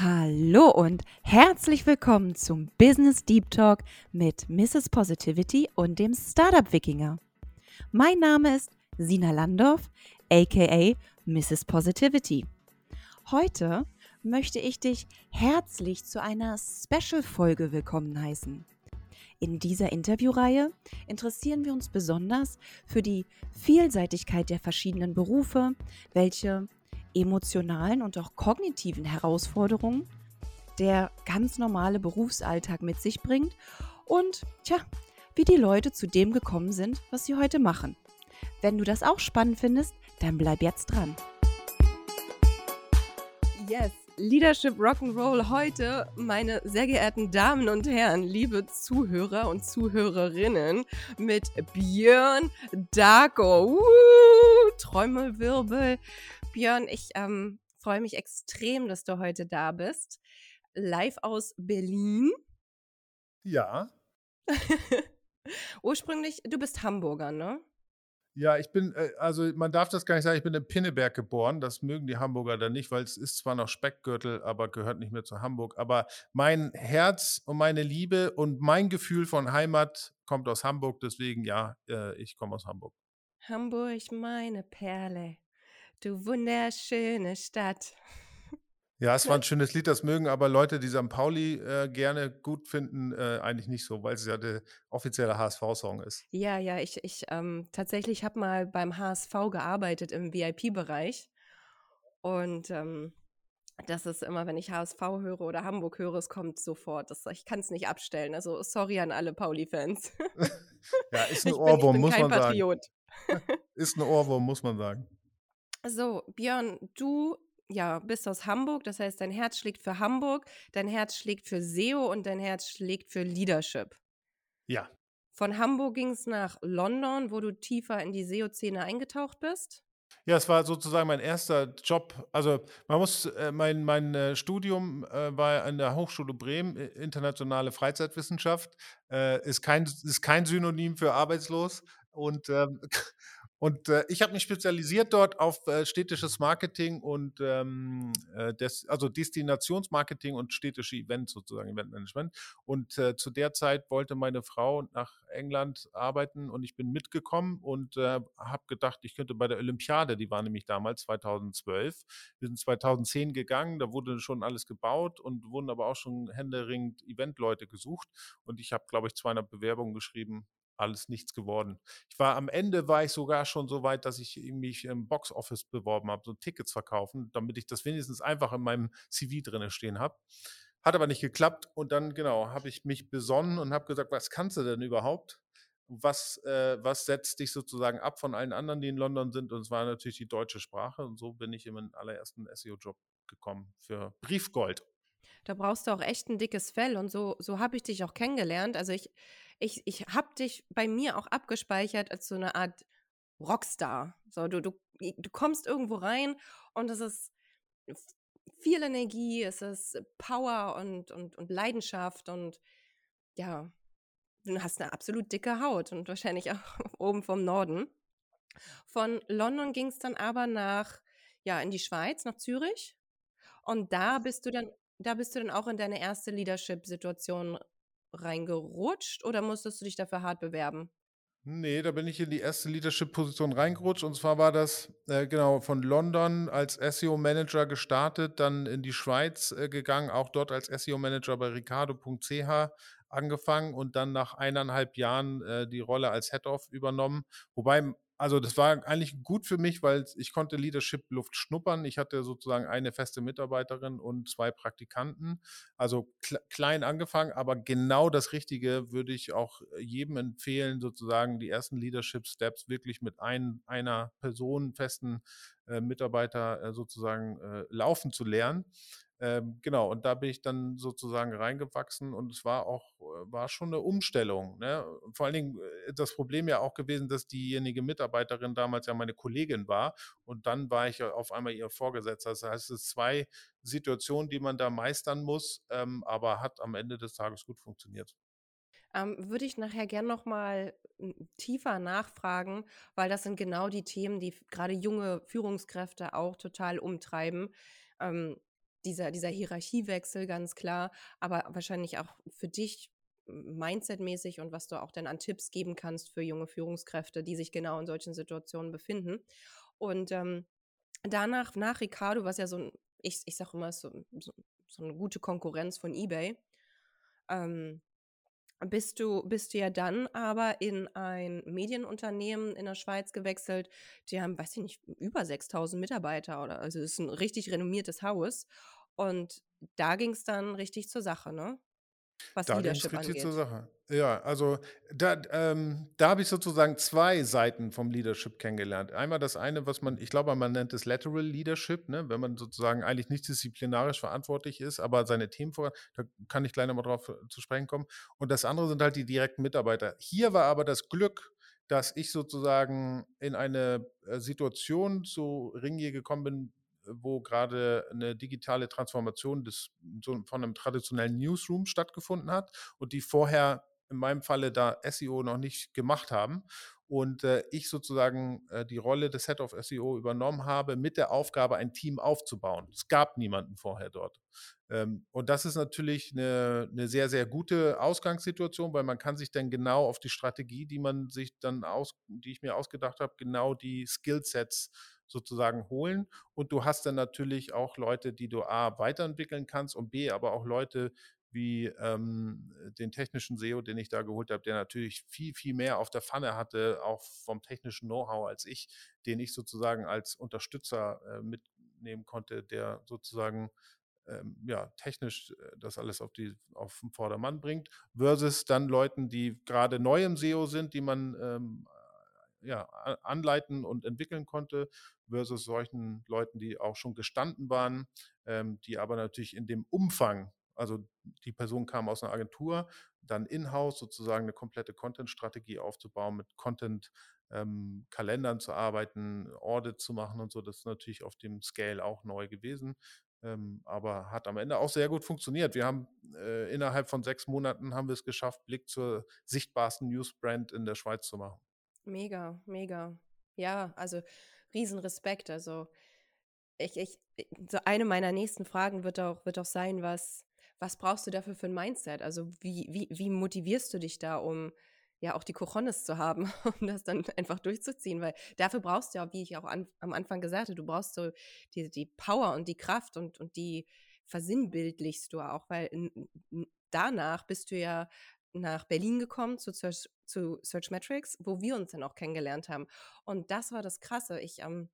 Hallo und herzlich willkommen zum Business Deep Talk mit Mrs. Positivity und dem Startup Wikinger. Mein Name ist Sina Landorf, aka Mrs. Positivity. Heute möchte ich dich herzlich zu einer Special-Folge willkommen heißen. In dieser Interviewreihe interessieren wir uns besonders für die Vielseitigkeit der verschiedenen Berufe, welche emotionalen und auch kognitiven Herausforderungen der ganz normale Berufsalltag mit sich bringt und tja, wie die Leute zu dem gekommen sind, was sie heute machen. Wenn du das auch spannend findest, dann bleib jetzt dran. Yes, Leadership Rock'n'Roll heute, meine sehr geehrten Damen und Herren, liebe Zuhörer und Zuhörerinnen, mit Björn Darko. Uh, Trommelwirbel. Björn, ich ähm, freue mich extrem, dass du heute da bist. Live aus Berlin. Ja. Ursprünglich, du bist Hamburger, ne? Ja, ich bin, äh, also man darf das gar nicht sagen, ich bin in Pinneberg geboren. Das mögen die Hamburger dann nicht, weil es ist zwar noch Speckgürtel, aber gehört nicht mehr zu Hamburg. Aber mein Herz und meine Liebe und mein Gefühl von Heimat kommt aus Hamburg. Deswegen ja, äh, ich komme aus Hamburg. Hamburg, meine Perle. Du wunderschöne Stadt. Ja, es war ein schönes Lied, das mögen aber Leute, die St. Pauli äh, gerne gut finden, äh, eigentlich nicht so, weil es ja der offizielle HSV-Song ist. Ja, ja, ich, ich ähm, tatsächlich habe mal beim HSV gearbeitet im VIP-Bereich. Und ähm, das ist immer, wenn ich HSV höre oder Hamburg höre, es kommt sofort. Das, ich kann es nicht abstellen. Also sorry an alle Pauli-Fans. ja, ist ein Ohrwurm, muss man Patriot. sagen. ist ein Ohrwurm, muss man sagen. So, Björn, du ja, bist aus Hamburg, das heißt, dein Herz schlägt für Hamburg, dein Herz schlägt für SEO und dein Herz schlägt für Leadership. Ja. Von Hamburg ging es nach London, wo du tiefer in die SEO-Szene eingetaucht bist. Ja, es war sozusagen mein erster Job. Also man muss, äh, mein, mein äh, Studium äh, war an der Hochschule Bremen, internationale Freizeitwissenschaft, äh, ist, kein, ist kein Synonym für arbeitslos. Und ähm, Und äh, ich habe mich spezialisiert dort auf äh, städtisches Marketing und ähm, äh, des, also Destinationsmarketing und städtische Events sozusagen, Eventmanagement. Und äh, zu der Zeit wollte meine Frau nach England arbeiten und ich bin mitgekommen und äh, habe gedacht, ich könnte bei der Olympiade, die war nämlich damals 2012, wir sind 2010 gegangen, da wurde schon alles gebaut und wurden aber auch schon händeringend Eventleute gesucht und ich habe, glaube ich, 200 Bewerbungen geschrieben alles nichts geworden. Ich war am Ende war ich sogar schon so weit, dass ich mich im Boxoffice beworben habe, so Tickets verkaufen, damit ich das wenigstens einfach in meinem CV drinne stehen habe. Hat aber nicht geklappt und dann genau habe ich mich besonnen und habe gesagt, was kannst du denn überhaupt? Was, äh, was setzt dich sozusagen ab von allen anderen, die in London sind? Und es war natürlich die deutsche Sprache und so bin ich in meinen allerersten SEO-Job gekommen für Briefgold. Da brauchst du auch echt ein dickes Fell und so, so habe ich dich auch kennengelernt. Also ich, ich, ich habe dich bei mir auch abgespeichert als so eine Art Rockstar. So, du, du, du kommst irgendwo rein und es ist viel Energie, es ist Power und, und, und Leidenschaft und ja, du hast eine absolut dicke Haut und wahrscheinlich auch oben vom Norden. Von London ging es dann aber nach, ja, in die Schweiz, nach Zürich. Und da bist du dann, da bist du dann auch in deine erste Leadership-Situation reingerutscht oder musstest du dich dafür hart bewerben? Nee, da bin ich in die erste Leadership-Position reingerutscht. Und zwar war das äh, genau von London als SEO-Manager gestartet, dann in die Schweiz äh, gegangen, auch dort als SEO-Manager bei ricardo.ch angefangen und dann nach eineinhalb Jahren äh, die Rolle als Head-Off übernommen. Wobei also das war eigentlich gut für mich, weil ich konnte Leadership-Luft schnuppern. Ich hatte sozusagen eine feste Mitarbeiterin und zwei Praktikanten. Also klein angefangen, aber genau das Richtige würde ich auch jedem empfehlen, sozusagen die ersten Leadership-Steps wirklich mit ein, einer Person, festen äh, Mitarbeiter äh, sozusagen äh, laufen zu lernen. Ähm, genau, und da bin ich dann sozusagen reingewachsen und es war auch, äh, war schon eine Umstellung. Ne? Vor allen Dingen äh, das Problem ja auch gewesen, dass diejenige Mitarbeiterin damals ja meine Kollegin war und dann war ich auf einmal ihr Vorgesetzter. Das heißt, es sind zwei Situationen, die man da meistern muss, ähm, aber hat am Ende des Tages gut funktioniert. Ähm, würde ich nachher gern noch mal tiefer nachfragen, weil das sind genau die Themen, die gerade junge Führungskräfte auch total umtreiben. Ähm, dieser, dieser Hierarchiewechsel ganz klar, aber wahrscheinlich auch für dich mindsetmäßig und was du auch dann an Tipps geben kannst für junge Führungskräfte, die sich genau in solchen Situationen befinden. Und ähm, danach, nach Ricardo, was ja so ein, ich, ich sage immer, so, so, so, eine gute Konkurrenz von eBay, ähm, bist du, bist du ja dann aber in ein Medienunternehmen in der Schweiz gewechselt. Die haben, weiß ich nicht, über 6000 Mitarbeiter oder, also es ist ein richtig renommiertes Haus. Und da ging es dann richtig zur Sache, ne? Was Da Leadership richtig zur Sache. Ja, also da, ähm, da habe ich sozusagen zwei Seiten vom Leadership kennengelernt. Einmal das eine, was man, ich glaube, man nennt es Lateral Leadership, ne? wenn man sozusagen eigentlich nicht disziplinarisch verantwortlich ist, aber seine Themen vor, da kann ich gleich nochmal drauf äh, zu sprechen kommen. Und das andere sind halt die direkten Mitarbeiter. Hier war aber das Glück, dass ich sozusagen in eine äh, Situation zu Ringier gekommen bin, wo gerade eine digitale Transformation des, von einem traditionellen Newsroom stattgefunden hat und die vorher in meinem Falle da SEO noch nicht gemacht haben und äh, ich sozusagen äh, die Rolle des Head of SEO übernommen habe, mit der Aufgabe, ein Team aufzubauen. Es gab niemanden vorher dort. Ähm, und das ist natürlich eine, eine, sehr, sehr gute Ausgangssituation, weil man kann sich dann genau auf die Strategie, die man sich dann aus, die ich mir ausgedacht habe, genau die Skillsets sozusagen holen. Und du hast dann natürlich auch Leute, die du A weiterentwickeln kannst und B, aber auch Leute wie ähm, den technischen SEO, den ich da geholt habe, der natürlich viel, viel mehr auf der Pfanne hatte, auch vom technischen Know-how als ich, den ich sozusagen als Unterstützer äh, mitnehmen konnte, der sozusagen ähm, ja, technisch äh, das alles auf, die, auf den Vordermann bringt, versus dann Leuten, die gerade neu im SEO sind, die man ähm, ja, anleiten und entwickeln konnte, versus solchen Leuten, die auch schon gestanden waren, ähm, die aber natürlich in dem Umfang, also die Person kam aus einer Agentur, dann in-house sozusagen eine komplette Content-Strategie aufzubauen, mit Content-Kalendern ähm, zu arbeiten, Audit zu machen und so. Das ist natürlich auf dem Scale auch neu gewesen. Ähm, aber hat am Ende auch sehr gut funktioniert. Wir haben äh, innerhalb von sechs Monaten haben wir es geschafft, Blick zur sichtbarsten Newsbrand in der Schweiz zu machen. Mega, mega. Ja, also Riesenrespekt. Also ich, ich, so eine meiner nächsten Fragen wird auch, wird auch sein, was, was brauchst du dafür für ein Mindset? Also wie, wie, wie motivierst du dich da, um ja auch die Cojones zu haben, um das dann einfach durchzuziehen? Weil dafür brauchst du ja, wie ich auch an, am Anfang gesagt habe, du brauchst so die, die Power und die Kraft und, und die versinnbildlichst du auch, weil danach bist du ja nach Berlin gekommen zu Search, zu Search Metrics, wo wir uns dann auch kennengelernt haben. Und das war das Krasse. Ich, ähm,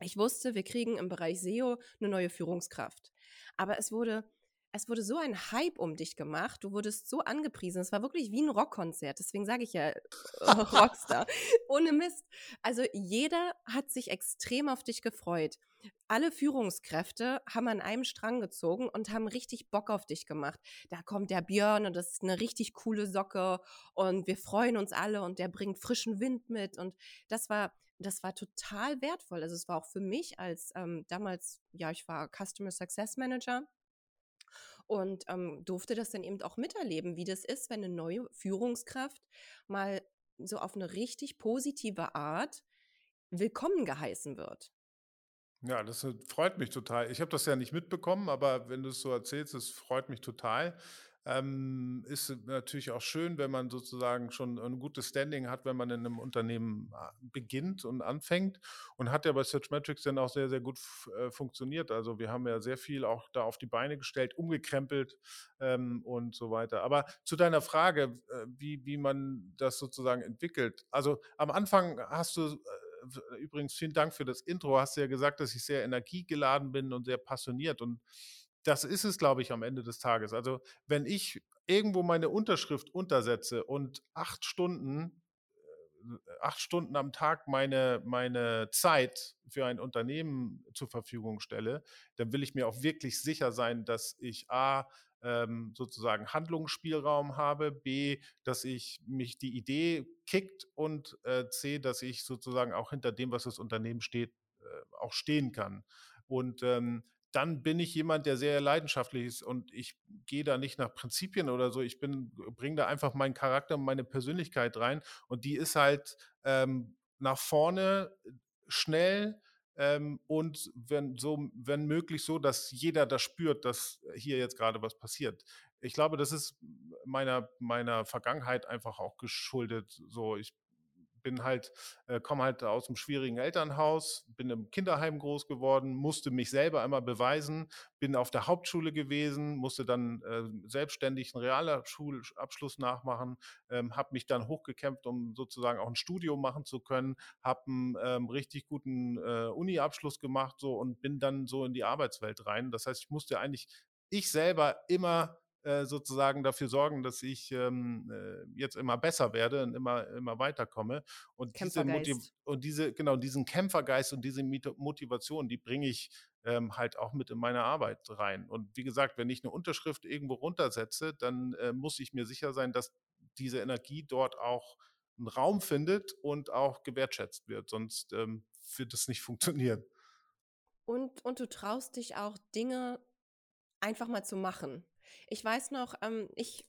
ich wusste, wir kriegen im Bereich SEO eine neue Führungskraft. Aber es wurde es wurde so ein Hype um dich gemacht, du wurdest so angepriesen, es war wirklich wie ein Rockkonzert, deswegen sage ich ja äh, Rockstar, ohne Mist. Also jeder hat sich extrem auf dich gefreut. Alle Führungskräfte haben an einem Strang gezogen und haben richtig Bock auf dich gemacht. Da kommt der Björn und das ist eine richtig coole Socke und wir freuen uns alle und der bringt frischen Wind mit und das war das war total wertvoll. Also es war auch für mich als ähm, damals, ja, ich war Customer Success Manager und ähm, durfte das dann eben auch miterleben, wie das ist, wenn eine neue Führungskraft mal so auf eine richtig positive Art willkommen geheißen wird. Ja, das äh, freut mich total. Ich habe das ja nicht mitbekommen, aber wenn du es so erzählst, es freut mich total. Ähm, ist natürlich auch schön, wenn man sozusagen schon ein gutes Standing hat, wenn man in einem Unternehmen äh, beginnt und anfängt. Und hat ja bei Searchmetrics dann auch sehr, sehr gut äh, funktioniert. Also wir haben ja sehr viel auch da auf die Beine gestellt, umgekrempelt ähm, und so weiter. Aber zu deiner Frage, äh, wie, wie man das sozusagen entwickelt. Also am Anfang hast du äh, übrigens vielen Dank für das Intro. Hast du ja gesagt, dass ich sehr energiegeladen bin und sehr passioniert. Und das ist es, glaube ich, am Ende des Tages. Also, wenn ich irgendwo meine Unterschrift untersetze und acht Stunden, äh, acht Stunden am Tag meine, meine Zeit für ein Unternehmen zur Verfügung stelle, dann will ich mir auch wirklich sicher sein, dass ich A, ähm, sozusagen Handlungsspielraum habe, B, dass ich mich die Idee kickt und äh, C, dass ich sozusagen auch hinter dem, was das Unternehmen steht, äh, auch stehen kann. Und ähm, dann bin ich jemand, der sehr leidenschaftlich ist und ich gehe da nicht nach Prinzipien oder so. Ich bin, bringe da einfach meinen Charakter und meine Persönlichkeit rein und die ist halt ähm, nach vorne schnell, ähm, und wenn, so, wenn möglich so, dass jeder das spürt, dass hier jetzt gerade was passiert. Ich glaube, das ist meiner, meiner Vergangenheit einfach auch geschuldet. So, ich bin halt, äh, komme halt aus einem schwierigen Elternhaus, bin im Kinderheim groß geworden, musste mich selber einmal beweisen, bin auf der Hauptschule gewesen, musste dann äh, selbstständig einen Realschulabschluss nachmachen, ähm, habe mich dann hochgekämpft, um sozusagen auch ein Studium machen zu können, habe einen ähm, richtig guten äh, Uni-Abschluss gemacht so und bin dann so in die Arbeitswelt rein. Das heißt, ich musste eigentlich ich selber immer äh, sozusagen dafür sorgen, dass ich ähm, äh, jetzt immer besser werde und immer, immer weiterkomme. Und diese, und diese, genau, diesen Kämpfergeist und diese Motivation, die bringe ich ähm, halt auch mit in meine Arbeit rein. Und wie gesagt, wenn ich eine Unterschrift irgendwo runtersetze, dann äh, muss ich mir sicher sein, dass diese Energie dort auch einen Raum findet und auch gewertschätzt wird. Sonst ähm, wird es nicht funktionieren. Und, und du traust dich auch Dinge einfach mal zu machen. Ich weiß noch, ähm, ich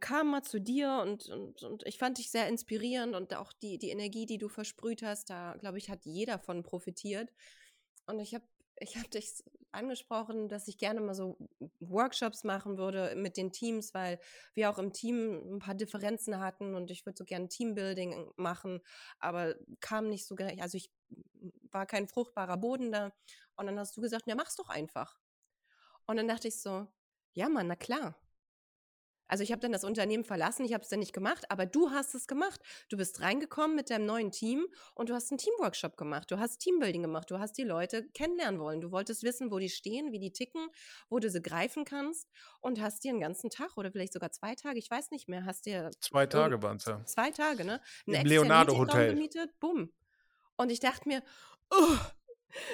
kam mal zu dir und, und, und ich fand dich sehr inspirierend und auch die, die Energie, die du versprüht hast, da glaube ich, hat jeder von profitiert. Und ich habe ich hab dich angesprochen, dass ich gerne mal so Workshops machen würde mit den Teams, weil wir auch im Team ein paar Differenzen hatten und ich würde so gerne Teambuilding machen, aber kam nicht so. Also ich war kein fruchtbarer Boden da. Und dann hast du gesagt, ja, mach's doch einfach. Und dann dachte ich so, ja, Mann, na klar. Also ich habe dann das Unternehmen verlassen, ich habe es dann nicht gemacht, aber du hast es gemacht. Du bist reingekommen mit deinem neuen Team und du hast einen Teamworkshop gemacht, du hast Teambuilding gemacht, du hast die Leute kennenlernen wollen, du wolltest wissen, wo die stehen, wie die ticken, wo du sie greifen kannst und hast dir einen ganzen Tag oder vielleicht sogar zwei Tage, ich weiß nicht mehr, hast dir zwei Tage waren es ja. Zwei Tage, ne? Ein Im Leonardo Hotel gemietet, bumm. Und ich dachte mir, oh,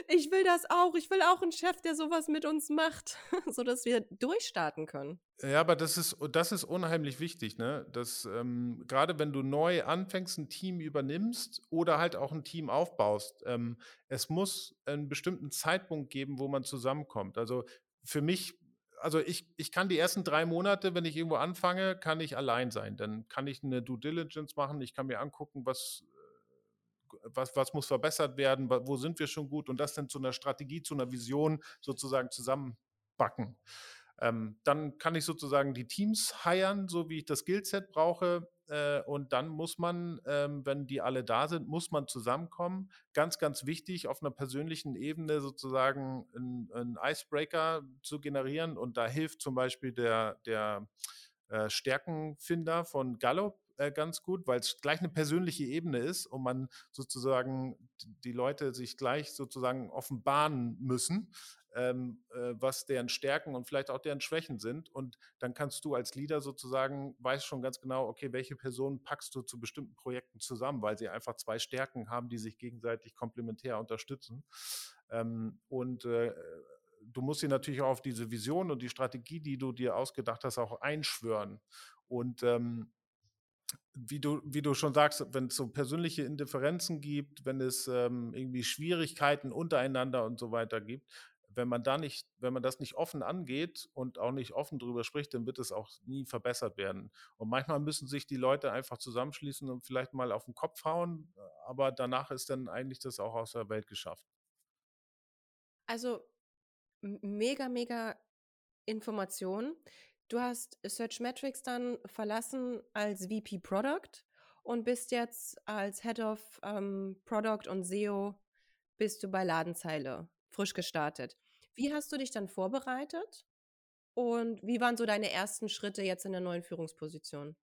ich will das auch. Ich will auch einen Chef, der sowas mit uns macht, sodass wir durchstarten können. Ja, aber das ist, das ist unheimlich wichtig, ne? Dass ähm, gerade wenn du neu anfängst, ein Team übernimmst oder halt auch ein Team aufbaust, ähm, es muss einen bestimmten Zeitpunkt geben, wo man zusammenkommt. Also für mich also ich, ich kann die ersten drei Monate, wenn ich irgendwo anfange, kann ich allein sein. Dann kann ich eine Due Diligence machen, ich kann mir angucken, was was, was muss verbessert werden, wo sind wir schon gut und das dann zu einer Strategie, zu einer Vision sozusagen zusammenbacken. Ähm, dann kann ich sozusagen die Teams heiern, so wie ich das Skillset brauche. Äh, und dann muss man, ähm, wenn die alle da sind, muss man zusammenkommen. Ganz, ganz wichtig, auf einer persönlichen Ebene sozusagen einen Icebreaker zu generieren. Und da hilft zum Beispiel der, der äh, Stärkenfinder von Gallup äh, ganz gut, weil es gleich eine persönliche Ebene ist und man sozusagen die Leute sich gleich sozusagen offenbaren müssen, ähm, äh, was deren Stärken und vielleicht auch deren Schwächen sind. Und dann kannst du als Leader sozusagen, weißt schon ganz genau, okay, welche Personen packst du zu bestimmten Projekten zusammen, weil sie einfach zwei Stärken haben, die sich gegenseitig komplementär unterstützen. Ähm, und äh, du musst sie natürlich auch auf diese Vision und die Strategie, die du dir ausgedacht hast, auch einschwören. Und ähm, wie du, wie du schon sagst, wenn es so persönliche Indifferenzen gibt, wenn es ähm, irgendwie Schwierigkeiten untereinander und so weiter gibt, wenn man da nicht, wenn man das nicht offen angeht und auch nicht offen drüber spricht, dann wird es auch nie verbessert werden. Und manchmal müssen sich die Leute einfach zusammenschließen und vielleicht mal auf den Kopf hauen, aber danach ist dann eigentlich das auch aus der Welt geschafft. Also mega, mega Information. Du hast Search Metrics dann verlassen als VP Product und bist jetzt als Head of ähm, Product und SEO bist du bei Ladenzeile frisch gestartet. Wie hast du dich dann vorbereitet und wie waren so deine ersten Schritte jetzt in der neuen Führungsposition?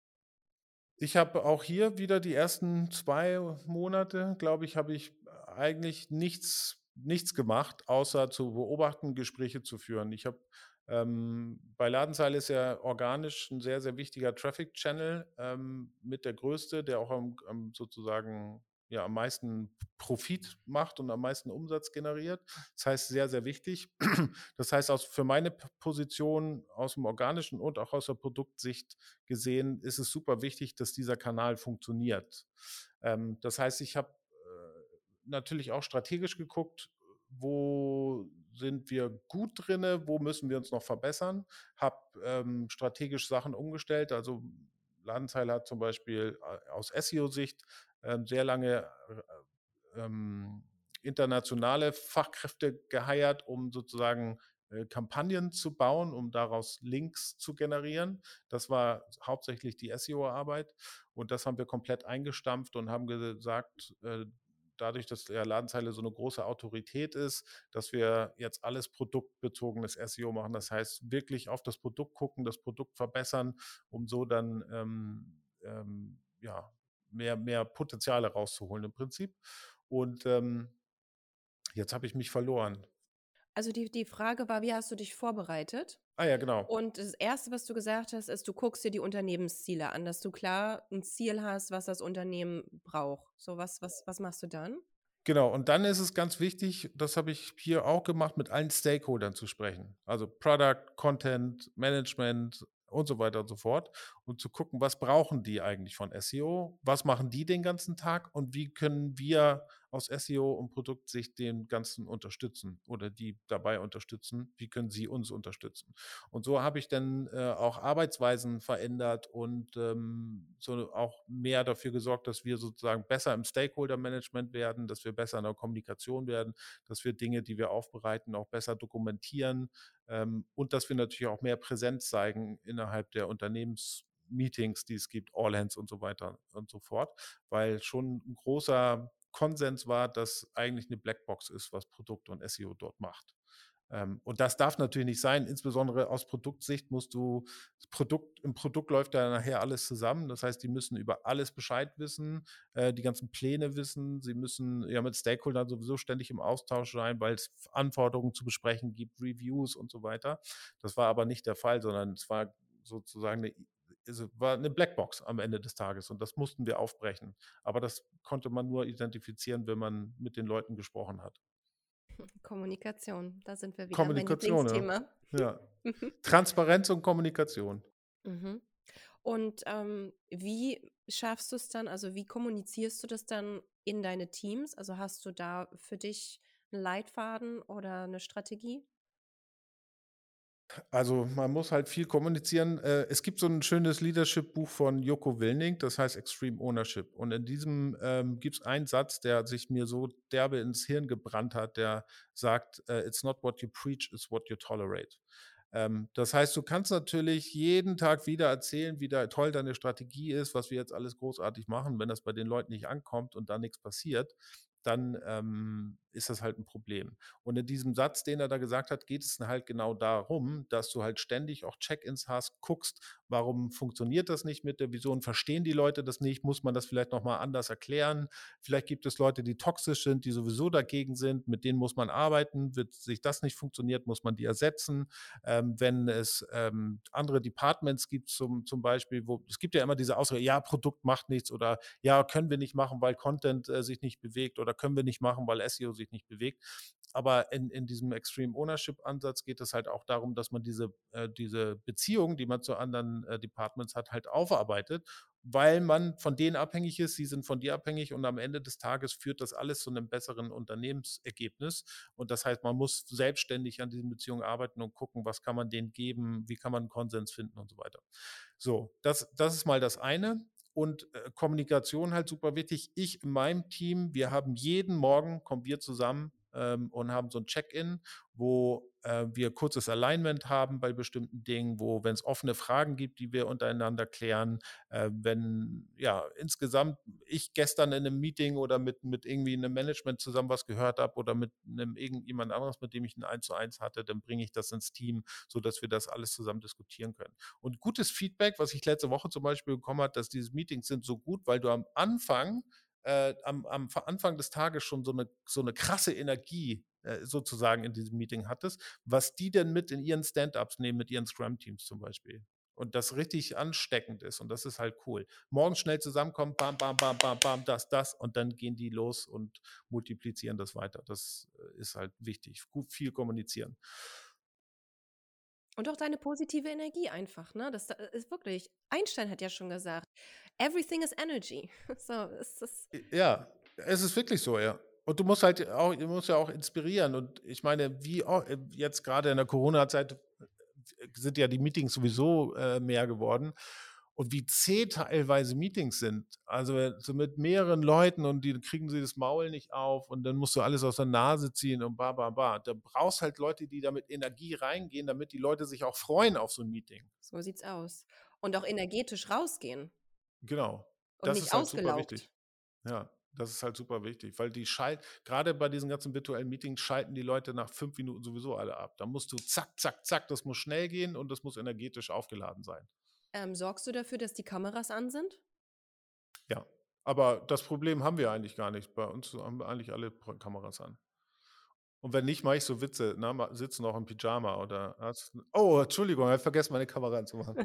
Ich habe auch hier wieder die ersten zwei Monate, glaube ich, habe ich eigentlich nichts, nichts gemacht, außer zu beobachten, Gespräche zu führen. Ich habe ähm, bei Ladenzeile ist ja organisch ein sehr, sehr wichtiger Traffic-Channel ähm, mit der größte, der auch am, am sozusagen ja, am meisten Profit macht und am meisten Umsatz generiert. Das heißt, sehr, sehr wichtig. Das heißt, aus, für meine Position aus dem organischen und auch aus der Produktsicht gesehen, ist es super wichtig, dass dieser Kanal funktioniert. Ähm, das heißt, ich habe äh, natürlich auch strategisch geguckt, wo sind wir gut drinne, wo müssen wir uns noch verbessern, habe ähm, strategisch Sachen umgestellt. Also Ladenzeile hat zum Beispiel äh, aus SEO-Sicht ähm, sehr lange äh, ähm, internationale Fachkräfte geheiert, um sozusagen äh, Kampagnen zu bauen, um daraus Links zu generieren. Das war hauptsächlich die SEO-Arbeit und das haben wir komplett eingestampft und haben gesagt, äh, dadurch, dass der Ladenzeile so eine große Autorität ist, dass wir jetzt alles produktbezogenes SEO machen. Das heißt, wirklich auf das Produkt gucken, das Produkt verbessern, um so dann ähm, ähm, ja, mehr, mehr Potenziale rauszuholen im Prinzip. Und ähm, jetzt habe ich mich verloren. Also die, die Frage war, wie hast du dich vorbereitet? Ah ja, genau. Und das Erste, was du gesagt hast, ist, du guckst dir die Unternehmensziele an, dass du klar ein Ziel hast, was das Unternehmen braucht. So, was, was, was machst du dann? Genau, und dann ist es ganz wichtig, das habe ich hier auch gemacht, mit allen Stakeholdern zu sprechen. Also Product, Content, Management, und so weiter und so fort. Und zu gucken, was brauchen die eigentlich von SEO? Was machen die den ganzen Tag? Und wie können wir aus SEO und Produktsicht den ganzen unterstützen oder die dabei unterstützen? Wie können sie uns unterstützen? Und so habe ich dann äh, auch Arbeitsweisen verändert und ähm, so auch mehr dafür gesorgt, dass wir sozusagen besser im Stakeholder-Management werden, dass wir besser in der Kommunikation werden, dass wir Dinge, die wir aufbereiten, auch besser dokumentieren, ähm, und dass wir natürlich auch mehr Präsenz zeigen innerhalb der Unternehmensmeetings, die es gibt, All Hands und so weiter und so fort, weil schon ein großer Konsens war, dass eigentlich eine Blackbox ist, was Produkt und SEO dort macht. Ähm, und das darf natürlich nicht sein. Insbesondere aus Produktsicht musst du, Produkt, im Produkt läuft ja nachher alles zusammen. Das heißt, die müssen über alles Bescheid wissen, äh, die ganzen Pläne wissen. Sie müssen ja mit Stakeholdern sowieso ständig im Austausch sein, weil es Anforderungen zu besprechen gibt, Reviews und so weiter. Das war aber nicht der Fall, sondern es war sozusagen eine es war eine Blackbox am Ende des Tages und das mussten wir aufbrechen. Aber das konnte man nur identifizieren, wenn man mit den Leuten gesprochen hat. Kommunikation, da sind wir wieder Kommunikation, mein Lieblingsthema. Ja. ja. Transparenz und Kommunikation. Mhm. Und ähm, wie schaffst du es dann, also wie kommunizierst du das dann in deine Teams? Also hast du da für dich einen Leitfaden oder eine Strategie? Also man muss halt viel kommunizieren. Äh, es gibt so ein schönes Leadership-Buch von Joko Wilning, das heißt Extreme Ownership. Und in diesem ähm, gibt es einen Satz, der sich mir so derbe ins Hirn gebrannt hat, der sagt, äh, It's not what you preach, it's what you tolerate. Ähm, das heißt, du kannst natürlich jeden Tag wieder erzählen, wie da toll deine Strategie ist, was wir jetzt alles großartig machen. Wenn das bei den Leuten nicht ankommt und da nichts passiert, dann ähm, ist das halt ein Problem. Und in diesem Satz, den er da gesagt hat, geht es halt genau darum, dass du halt ständig auch Check-ins hast, guckst, warum funktioniert das nicht mit der Vision, verstehen die Leute das nicht, muss man das vielleicht nochmal anders erklären. Vielleicht gibt es Leute, die toxisch sind, die sowieso dagegen sind, mit denen muss man arbeiten. Wird sich das nicht funktioniert, muss man die ersetzen. Ähm, wenn es ähm, andere Departments gibt, zum, zum Beispiel, wo es gibt ja immer diese Aussage, ja, Produkt macht nichts oder ja, können wir nicht machen, weil Content äh, sich nicht bewegt oder können wir nicht machen, weil SEO sich nicht bewegt. Aber in, in diesem Extreme Ownership Ansatz geht es halt auch darum, dass man diese, äh, diese Beziehung, die man zu anderen äh, Departments hat, halt aufarbeitet, weil man von denen abhängig ist, sie sind von dir abhängig und am Ende des Tages führt das alles zu einem besseren Unternehmensergebnis. Und das heißt, man muss selbstständig an diesen Beziehungen arbeiten und gucken, was kann man denen geben, wie kann man einen Konsens finden und so weiter. So, das, das ist mal das eine und äh, Kommunikation halt super wichtig. Ich in meinem Team, wir haben jeden Morgen, kommen wir zusammen ähm, und haben so ein Check-in, wo äh, wir kurzes Alignment haben bei bestimmten Dingen, wo, wenn es offene Fragen gibt, die wir untereinander klären, äh, wenn ja insgesamt ich gestern in einem Meeting oder mit, mit irgendwie einem Management zusammen was gehört habe oder mit einem irgendjemand anderes, mit dem ich ein 1 zu 1 hatte, dann bringe ich das ins Team, sodass wir das alles zusammen diskutieren können. Und gutes Feedback, was ich letzte Woche zum Beispiel bekommen habe, dass diese Meetings sind so gut, weil du am Anfang äh, am, am, Anfang des Tages schon so eine, so eine krasse Energie äh, sozusagen in diesem Meeting hattest, was die denn mit in ihren Stand-ups nehmen, mit ihren Scrum-Teams zum Beispiel. Und das richtig ansteckend ist und das ist halt cool. Morgens schnell zusammenkommen, bam, bam, bam, bam, bam, das, das und dann gehen die los und multiplizieren das weiter. Das äh, ist halt wichtig. Gut, viel kommunizieren. Und auch deine positive Energie einfach, ne? Das äh, ist wirklich, Einstein hat ja schon gesagt, everything is energy. So, ist das. Ja, es ist wirklich so, ja. Und du musst halt auch, du musst ja auch inspirieren. Und ich meine, wie auch äh, jetzt gerade in der Corona-Zeit äh, sind ja die Meetings sowieso äh, mehr geworden. und wie zäh teilweise Meetings sind. Also so mit mehreren Leuten und die kriegen sie das Maul nicht auf und dann musst du alles aus der Nase ziehen und ba, ba, ba. Da brauchst halt Leute, die da mit Energie reingehen, damit die Leute sich auch freuen auf so ein Meeting. So sieht's aus. Und auch energetisch rausgehen. Genau. Und das nicht ist halt super wichtig. Ja, das ist halt super wichtig, weil die schalten, gerade bei diesen ganzen virtuellen Meetings schalten die Leute nach fünf Minuten sowieso alle ab. Da musst du zack, zack, zack, das muss schnell gehen und das muss energetisch aufgeladen sein. Ähm, sorgst du dafür, dass die Kameras an sind? Ja, aber das Problem haben wir eigentlich gar nicht. Bei uns haben wir eigentlich alle Kameras an. Und wenn nicht, mache ich so Witze, na, ma- sitzen auch im Pyjama oder oh, Entschuldigung, ich habe vergessen, meine Kamera anzumachen.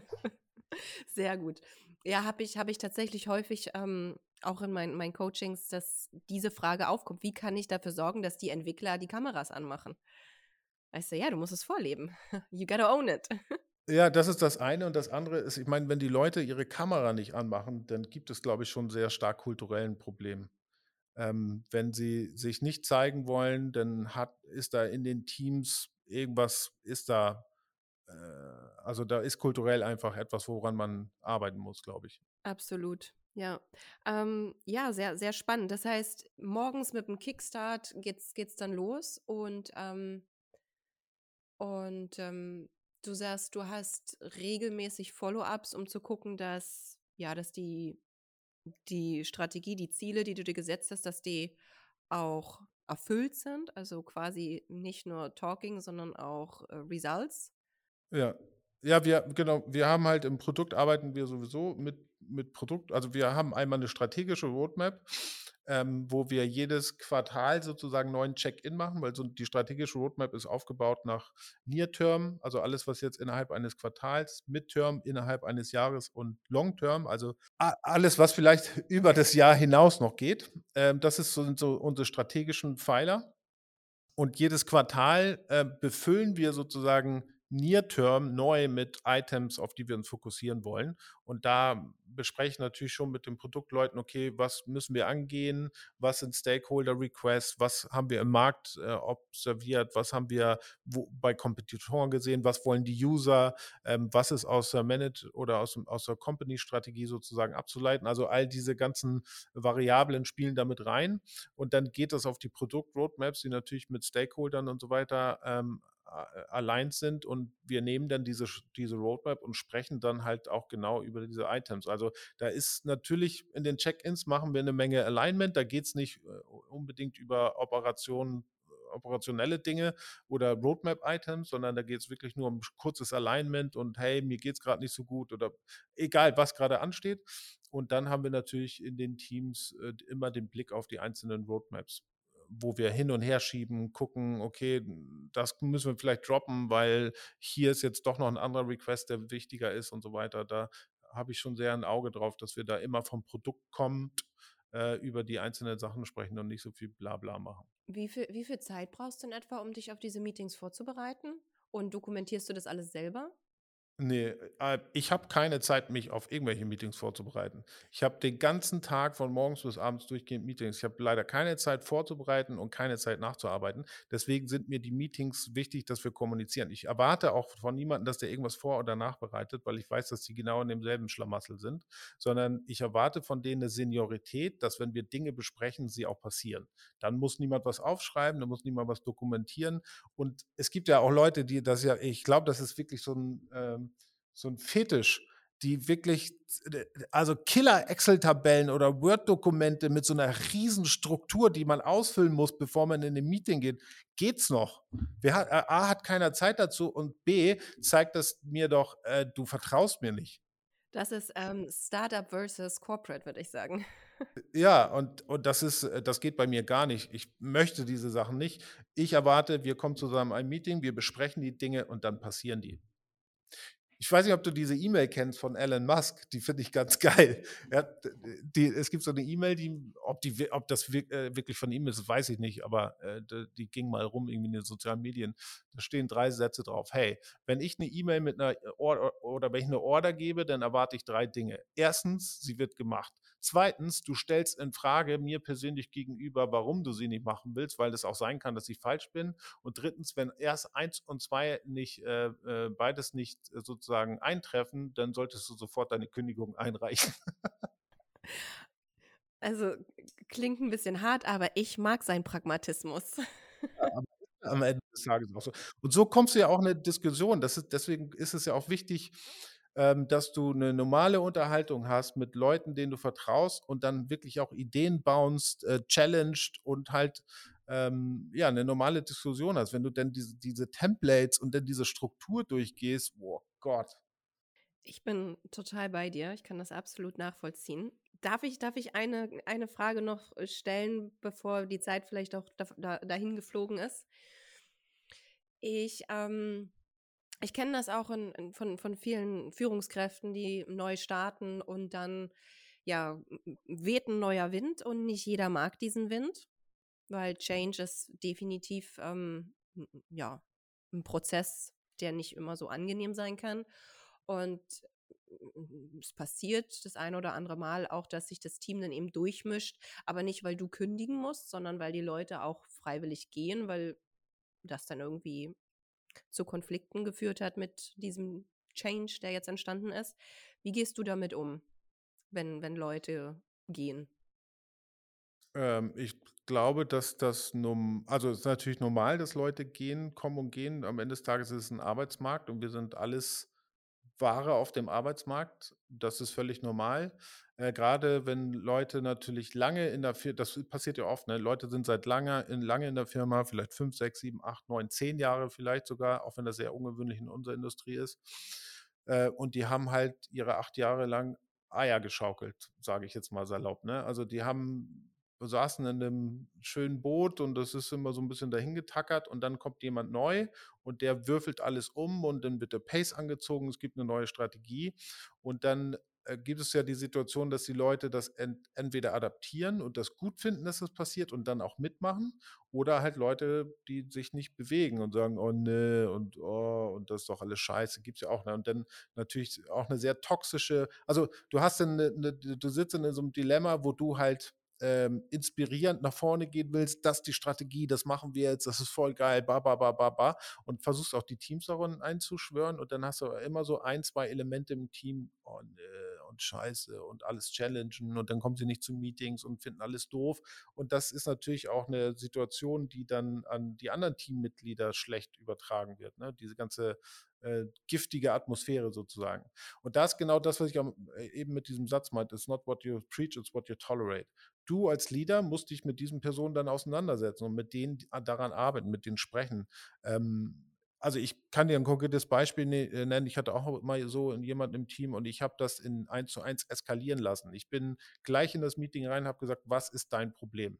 Sehr gut. Ja, habe ich, hab ich tatsächlich häufig ähm, auch in meinen, meinen Coachings, dass diese Frage aufkommt. Wie kann ich dafür sorgen, dass die Entwickler die Kameras anmachen? Ich so, ja, du musst es vorleben. You gotta own it. Ja, das ist das eine. Und das andere ist, ich meine, wenn die Leute ihre Kamera nicht anmachen, dann gibt es, glaube ich, schon sehr stark kulturellen Problem. Ähm, wenn sie sich nicht zeigen wollen, dann hat, ist da in den Teams irgendwas, ist da, äh, also da ist kulturell einfach etwas, woran man arbeiten muss, glaube ich. Absolut, ja. Ähm, ja, sehr, sehr spannend. Das heißt, morgens mit dem Kickstart geht's, geht's dann los und, ähm, und ähm, du sagst, du hast regelmäßig Follow-ups, um zu gucken, dass, ja, dass die, die Strategie, die Ziele, die du dir gesetzt hast, dass die auch erfüllt sind. Also quasi nicht nur Talking, sondern auch äh, Results. Ja. Ja, wir, genau, wir haben halt im Produkt arbeiten wir sowieso mit, mit Produkt, also wir haben einmal eine strategische Roadmap, ähm, wo wir jedes Quartal sozusagen neuen Check-in machen, weil so die strategische Roadmap ist aufgebaut nach Near-Term, also alles, was jetzt innerhalb eines Quartals, Mid-Term, innerhalb eines Jahres und Long-Term, also alles, was vielleicht über das Jahr hinaus noch geht. Ähm, das ist so, so unsere strategischen Pfeiler. Und jedes Quartal äh, befüllen wir sozusagen Near-Term neu mit Items, auf die wir uns fokussieren wollen. Und da besprechen natürlich schon mit den Produktleuten, okay, was müssen wir angehen, was sind Stakeholder-Requests, was haben wir im Markt äh, observiert, was haben wir wo, bei Kompetitoren gesehen, was wollen die User, ähm, was ist aus der Manage oder aus, aus der Company-Strategie sozusagen abzuleiten. Also all diese ganzen Variablen spielen damit rein. Und dann geht es auf die Produkt-Roadmaps, die natürlich mit Stakeholdern und so weiter ähm, a- aligned sind. Und wir nehmen dann diese, diese Roadmap und sprechen dann halt auch genau über diese Items. Also da ist natürlich in den Check-ins machen wir eine Menge Alignment. Da geht es nicht äh, unbedingt über Operationen operationelle Dinge oder Roadmap-Items, sondern da geht es wirklich nur um kurzes Alignment und hey, mir geht es gerade nicht so gut oder egal, was gerade ansteht. Und dann haben wir natürlich in den Teams äh, immer den Blick auf die einzelnen Roadmaps, wo wir hin und her schieben, gucken, okay, das müssen wir vielleicht droppen, weil hier ist jetzt doch noch ein anderer Request, der wichtiger ist und so weiter. Da habe ich schon sehr ein Auge drauf, dass wir da immer vom Produkt kommt, äh, über die einzelnen Sachen sprechen und nicht so viel Blabla machen. Wie viel, wie viel Zeit brauchst du in etwa, um dich auf diese Meetings vorzubereiten? Und dokumentierst du das alles selber? Nee, äh, ich habe keine Zeit, mich auf irgendwelche Meetings vorzubereiten. Ich habe den ganzen Tag von morgens bis abends durchgehend Meetings. Ich habe leider keine Zeit vorzubereiten und keine Zeit nachzuarbeiten. Deswegen sind mir die Meetings wichtig, dass wir kommunizieren. Ich erwarte auch von niemandem, dass der irgendwas vor- oder nachbereitet, weil ich weiß, dass die genau in demselben Schlamassel sind, sondern ich erwarte von denen eine Seniorität, dass wenn wir Dinge besprechen, sie auch passieren. Dann muss niemand was aufschreiben, dann muss niemand was dokumentieren. Und es gibt ja auch Leute, die das ja, ich glaube, das ist wirklich so ein, ähm, so ein Fetisch, die wirklich, äh, also Killer-Excel-Tabellen oder Word-Dokumente mit so einer riesen Struktur, die man ausfüllen muss, bevor man in ein Meeting geht, geht's noch. Wer hat, äh, A, hat keiner Zeit dazu und B, zeigt das mir doch, äh, du vertraust mir nicht. Das ist ähm, Startup versus Corporate, würde ich sagen. Ja, und, und das ist, äh, das geht bei mir gar nicht. Ich möchte diese Sachen nicht. Ich erwarte, wir kommen zusammen ein Meeting, wir besprechen die Dinge und dann passieren die. Ich weiß nicht, ob du diese E-Mail kennst von Elon Musk, die finde ich ganz geil. Hat, äh, die, es gibt so eine E-Mail, die, ob, die, ob das äh, wirklich von ihm ist, weiß ich nicht, aber äh, die, ging mal rum irgendwie in den sozialen Medien. Da stehen drei Sätze drauf. Hey, wenn ich eine E-Mail mit einer Order oder wenn ich eine Order gebe, dann erwarte ich drei Dinge. Erstens, sie wird gemacht. Zweitens, du stellst in Frage mir persönlich gegenüber, warum du sie nicht machen willst, weil es auch sein kann, dass ich falsch bin. Und drittens, wenn erst eins und zwei nicht, äh, beides nicht sozusagen sozusagen eintreffen, dann solltest du sofort deine Kündigung einreichen. Also klingt ein bisschen hart, aber ich mag seinen Pragmatismus. Ja, am Ende des Tages auch so. Und so kommst du ja auch in 'ne Diskussion. Das ist deswegen ist es ja auch wichtig, ähm, dass du eine normale Unterhaltung hast mit Leuten, denen du vertraust und dann wirklich auch Ideen bounst, äh, challenged und halt, ähm, ja, eine normale Diskussion hast. Wenn du dann diese diese Templates und dann diese Struktur durchgehst, oh Gott. Ich bin total bei dir. Ich kann das absolut nachvollziehen. Darf ich darf ich eine eine Frage noch, äh, stellen, bevor die Zeit vielleicht auch daf da dahin geflogen ist? Ich, ähm ich kenne das auch in in von von vielen Führungskräften, die neu starten und dann, ja, weht 'n neuer Wind und nicht jeder mag diesen Wind, weil Change ist definitiv, ähm, ja, ein Prozess, der nicht immer so angenehm sein kann. Und es passiert das eine oder andere Mal auch, dass sich das Team dann eben durchmischt, aber nicht, weil du kündigen musst, sondern weil die Leute auch freiwillig gehen, weil das dann irgendwie zu Konflikten geführt hat mit diesem Change, der jetzt entstanden ist. Wie gehst du damit um, wenn, wenn Leute gehen? Ähm, ich glaube, dass das also, es ist natürlich normal, dass Leute gehen kommen und gehen. Am Ende des Tages ist es ein Arbeitsmarkt und wir sind alles Ware auf dem Arbeitsmarkt. Das ist völlig normal. Äh, grade wenn Leute natürlich lange in der Firma, das passiert ja oft, ne? Leute sind seit langer in lange in der Firma, vielleicht 5, 6, 7, 8, 9, 10 Jahre vielleicht sogar, auch wenn das sehr ungewöhnlich in unserer Industrie ist. Äh, und die haben halt ihre 8 Jahre lang Eier geschaukelt, sage ich jetzt mal salopp, ne? Also, die haben saßen in einem schönen Boot und das ist immer so ein bisschen dahin getackert und dann kommt jemand neu und der würfelt alles um und dann wird der Pace angezogen, es gibt eine neue Strategie und dann äh, gibt es ja die Situation, dass die Leute das ent entweder adaptieren und das gut finden, dass das passiert und dann auch mitmachen oder halt Leute, die sich nicht bewegen und sagen: „Oh ne“ und „Oh, und das ist doch alles scheiße“, gibt's ja auch, ne? Und dann natürlich auch eine sehr toxische also, du hast dann 'ne 'ne du sitzt in so einem Dilemma, wo du halt ähm, inspirierend nach vorne gehen willst, das ist die Strategie, das machen wir jetzt, das ist voll geil, ba, ba, ba, ba, ba. Und versuchst auch die Teams darin einzuschwören und dann hast du immer so ein, zwei Elemente im Team, oh nee, und scheiße und alles challengen und dann kommen sie nicht zu Meetings und finden alles doof. Und das ist natürlich auch eine Situation, die dann an die anderen Teammitglieder schlecht übertragen wird. Ne? Diese ganze äh, giftige Atmosphäre sozusagen. Und das ist genau das, was ich äh, eben mit diesem Satz meinte, it's not what you preach, it's what you tolerate du als Leader musst dich mit diesen Personen dann auseinandersetzen und mit denen daran arbeiten, mit denen sprechen. Ähm, also ich kann dir ein konkretes Beispiel ne, äh, nennen. Ich hatte auch mal so jemanden im Team und ich habe das in eins zu eins eskalieren lassen. Ich bin gleich in das Meeting rein, habe gesagt, was ist dein Problem?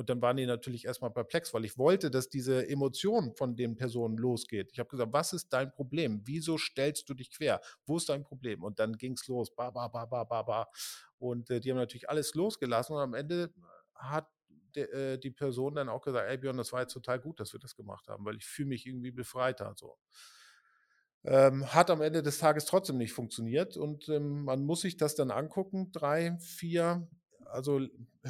Und dann waren die natürlich erstmal perplex, weil ich wollte, dass diese Emotion von den Personen losgeht. Ich habe gesagt, was ist dein Problem? Wieso stellst du dich quer? Wo ist dein Problem? Und dann ging es los. Ba, ba, ba, ba, ba, ba. Und äh, die haben natürlich alles losgelassen und am Ende hat de, äh, die Person dann auch gesagt, ey Björn, das war jetzt total gut, dass wir das gemacht haben, weil ich fühle mich irgendwie befreiter. So. Ähm, hat am Ende des Tages trotzdem nicht funktioniert und ähm, man muss sich das dann angucken, drei, vier, also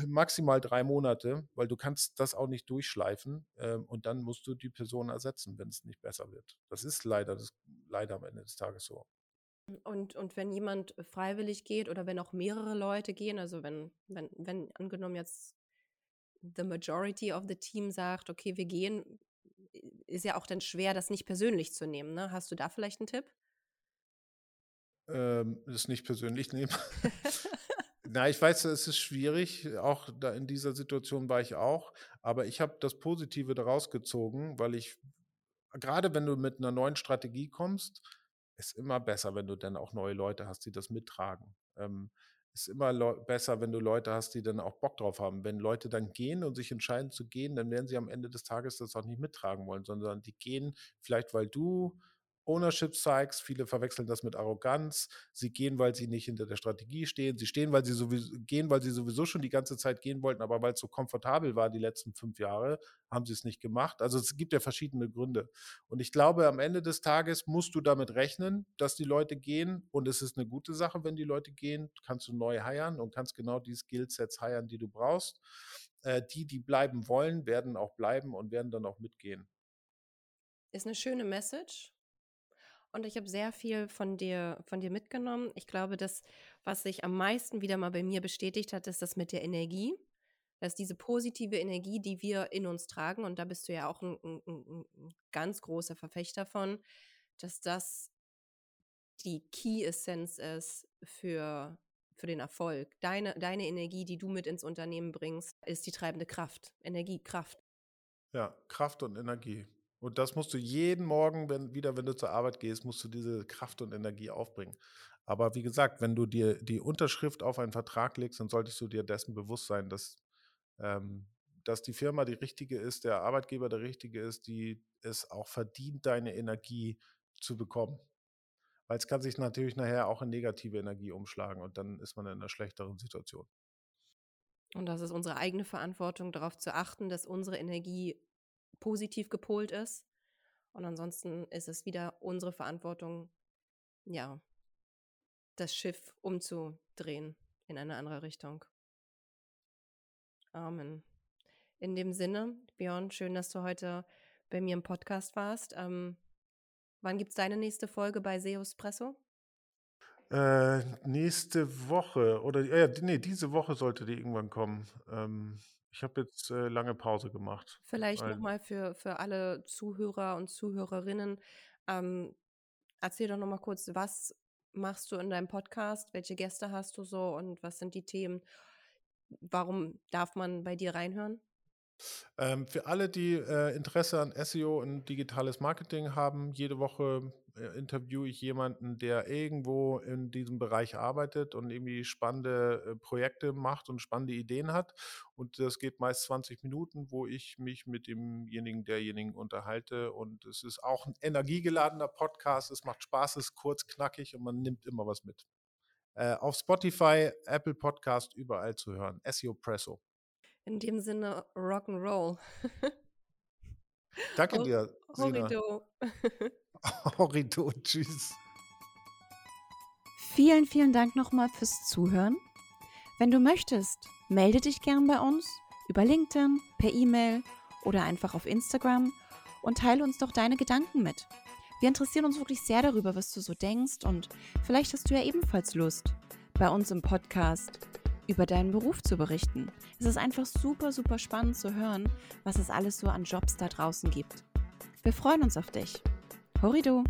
maximal drei Monate, weil du kannst das auch nicht durchschleifen ähm, und dann musst du die Person ersetzen, wenn es nicht besser wird. Das ist leider, das, leider am Ende des Tages so. Und, und wenn jemand freiwillig geht oder wenn auch mehrere Leute gehen, also wenn, wenn, wenn angenommen jetzt the majority of the team sagt, okay, wir gehen, ist ja auch dann schwer, das nicht persönlich zu nehmen. Ne? Hast du da vielleicht einen Tipp? Ähm, das nicht persönlich nehmen. Na, ich weiß, es ist schwierig. Auch da in dieser Situation war ich auch. Aber ich habe das Positive daraus gezogen, weil ich, gerade wenn du mit einer neuen Strategie kommst, ist immer besser, wenn du dann auch neue Leute hast, die das mittragen. Ähm, ist immer besser, wenn du Leute hast, die dann auch Bock drauf haben. Wenn Leute dann gehen und sich entscheiden zu gehen, dann werden sie am Ende des Tages das auch nicht mittragen wollen, sondern die gehen vielleicht, weil du Ownership zeigst. Viele verwechseln das mit Arroganz. Sie gehen, weil sie nicht hinter der Strategie stehen. Sie stehen, weil sie sowieso gehen, weil sie sowieso schon die ganze Zeit gehen wollten, aber weil es so komfortabel war die letzten fünf Jahre, haben sie es nicht gemacht. Also es gibt ja verschiedene Gründe. Und ich glaube, am Ende des Tages musst du damit rechnen, dass die Leute gehen. Und es ist eine gute Sache, wenn die Leute gehen. Kannst du neu heiern und kannst genau die Skillsets heiern, die du brauchst. Äh, die, die bleiben wollen, werden auch bleiben und werden dann auch mitgehen. Ist eine schöne Message. Und ich habe sehr viel von dir, von dir mitgenommen. Ich glaube, das, was sich am meisten wieder mal bei mir bestätigt hat, ist das mit der Energie. Dass diese positive Energie, die wir in uns tragen, und da bist du ja auch ein, ein, ein, ganz großer Verfechter von, dass das die Key-Essenz ist für, für den Erfolg. Deine, deine Energie, die du mit ins Unternehmen bringst, ist die treibende Kraft. Energie, Kraft. Ja, Kraft und Energie. Und das musst du jeden Morgen, wenn, wieder, wenn du zur Arbeit gehst, musst du diese Kraft und Energie aufbringen. Aber wie gesagt, wenn du dir die Unterschrift auf einen Vertrag legst, dann solltest du dir dessen bewusst sein, dass, ähm, dass die Firma die richtige ist, der Arbeitgeber der richtige ist, die es auch verdient, deine Energie zu bekommen. Weil es kann sich natürlich nachher auch in negative Energie umschlagen und dann ist man in einer schlechteren Situation. Und das ist unsere eigene Verantwortung, darauf zu achten, dass unsere Energie positiv gepolt ist. Und ansonsten ist es wieder unsere Verantwortung, ja, das Schiff umzudrehen in eine andere Richtung. Amen. In dem Sinne, Björn, schön, dass du heute bei mir im Podcast warst. Ähm, wann gibt es deine nächste Folge bei SEO Espresso? Äh, nächste Woche oder äh, nee, diese Woche sollte die irgendwann kommen. Ähm, ich habe jetzt äh, lange Pause gemacht. Vielleicht nochmal für, für alle Zuhörer und Zuhörerinnen. Ähm, erzähl doch nochmal kurz, was machst du in deinem Podcast? Welche Gäste hast du so und was sind die Themen? Warum darf man bei dir reinhören? Ähm, für alle, die äh, Interesse an SEO und digitales Marketing haben, jede Woche äh, interviewe ich jemanden, der irgendwo in diesem Bereich arbeitet und irgendwie spannende äh, Projekte macht und spannende Ideen hat. Und das geht meist 20 Minuten, wo ich mich mit demjenigen, derjenigen unterhalte. Und es ist auch ein energiegeladener Podcast. Es macht Spaß, es ist kurz, knackig und man nimmt immer was mit. Äh, auf Spotify, Apple Podcast, überall zu hören. SEO Presso. In dem Sinne Rock'n'Roll. Danke dir. Horrido. Horrido, tschüss. Vielen, vielen Dank nochmal fürs Zuhören. Wenn du möchtest, melde dich gern bei uns über LinkedIn, per E-Mail oder einfach auf Instagram und teile uns doch deine Gedanken mit. Wir interessieren uns wirklich sehr darüber, was du so denkst und vielleicht hast du ja ebenfalls Lust, bei uns im Podcast über deinen Beruf zu berichten. Es ist einfach super, super spannend zu hören, was es alles so an Jobs da draußen gibt. Wir freuen uns auf dich. Horrido!